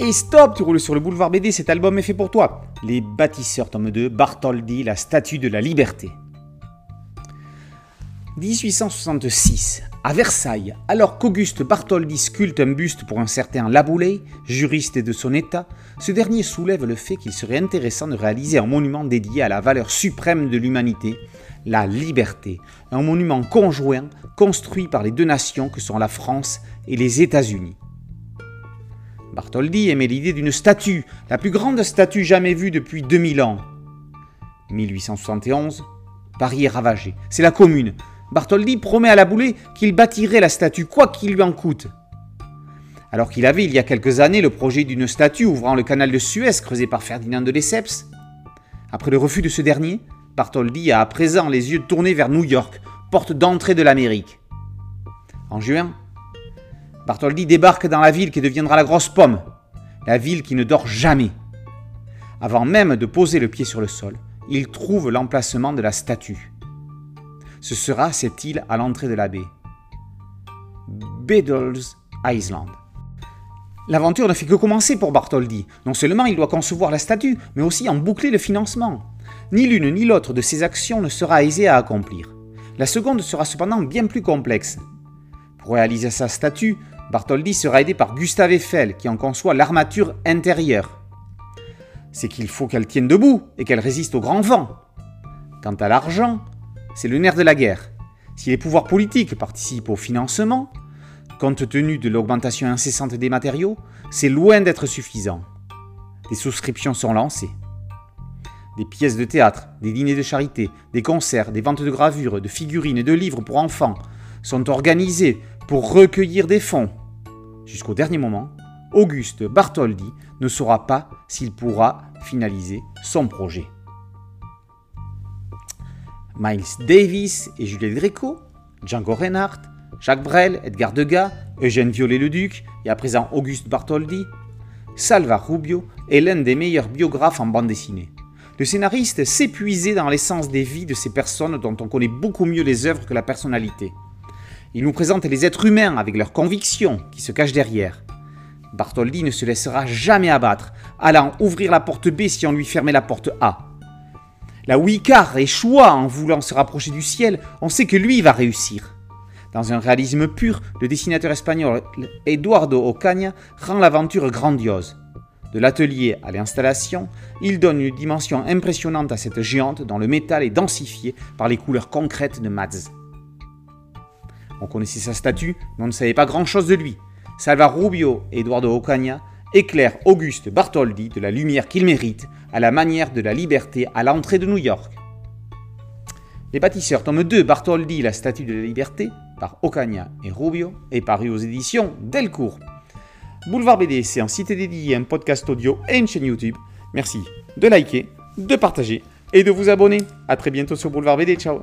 Et stop, tu roules sur le boulevard BD, cet album est fait pour toi. Les bâtisseurs, tome 2, Bartholdi, la statue de la liberté. 1866, à Versailles, alors qu'Auguste Bartholdi sculpte un buste pour un certain Laboulay, juriste de son état, ce dernier soulève le fait qu'il serait intéressant de réaliser un monument dédié à la valeur suprême de l'humanité, la liberté, un monument conjoint construit par les deux nations que sont la France et les États-Unis. Bartholdi aimait l'idée d'une statue, la plus grande statue jamais vue depuis 2000 ans. 1871, Paris est ravagé. C'est la commune. Bartholdi promet à la boulée qu'il bâtirait la statue, quoi qu'il lui en coûte. Alors qu'il avait il y a quelques années le projet d'une statue ouvrant le canal de Suez creusé par Ferdinand de Lesseps. Après le refus de ce dernier, Bartholdi a à présent les yeux tournés vers New York, porte d'entrée de l'Amérique. En juin, Bartholdi débarque dans la ville qui deviendra la grosse pomme, la ville qui ne dort jamais. Avant même de poser le pied sur le sol, il trouve l'emplacement de la statue. Ce sera cette île à l'entrée de la baie. Beddles Island. L'aventure ne fait que commencer pour Bartholdi. Non seulement il doit concevoir la statue, mais aussi en boucler le financement. Ni l'une ni l'autre de ces actions ne sera aisée à accomplir. La seconde sera cependant bien plus complexe. Pour réaliser sa statue, Bartholdi sera aidé par Gustave Eiffel qui en conçoit l'armature intérieure. C'est qu'il faut qu'elle tienne debout et qu'elle résiste au grand vent. Quant à l'argent, c'est le nerf de la guerre. Si les pouvoirs politiques participent au financement, compte tenu de l'augmentation incessante des matériaux, c'est loin d'être suffisant. Des souscriptions sont lancées. Des pièces de théâtre, des dîners de charité, des concerts, des ventes de gravures, de figurines et de livres pour enfants sont organisés pour recueillir des fonds. Jusqu'au dernier moment, Auguste Bartholdi ne saura pas s'il pourra finaliser son projet. Miles Davis et Juliette Gréco, Django Reinhardt, Jacques Brel, Edgar Degas, Eugène Viollet-le-Duc et à présent Auguste Bartholdi, Salva Rubio est l'un des meilleurs biographes en bande dessinée. Le scénariste s'épuisait dans l'essence des vies de ces personnes dont on connaît beaucoup mieux les œuvres que la personnalité. Il nous présente les êtres humains avec leurs convictions qui se cachent derrière. Bartholdi ne se laissera jamais abattre, allant ouvrir la porte B si on lui fermait la porte A. Où Icar échoua en voulant se rapprocher du ciel, on sait que lui va réussir. Dans un réalisme pur, le dessinateur espagnol Eduardo Ocaña rend l'aventure grandiose. De l'atelier à l'installation, il donne une dimension impressionnante à cette géante dont le métal est densifié par les couleurs concrètes de Mads. On connaissait sa statue, mais on ne savait pas grand-chose de lui. Salva Rubio et Eduardo Ocaña éclairent Auguste Bartholdi de la lumière qu'il mérite, à la manière de la liberté à l'entrée de New York. Les bâtisseurs, tome 2, Bartholdi, la statue de la liberté, par Ocaña et Rubio, est paru aux éditions Delcourt. Boulevard BD, c'est un site dédié, un podcast audio et une chaîne YouTube. Merci de liker, de partager et de vous abonner. A très bientôt sur Boulevard BD. Ciao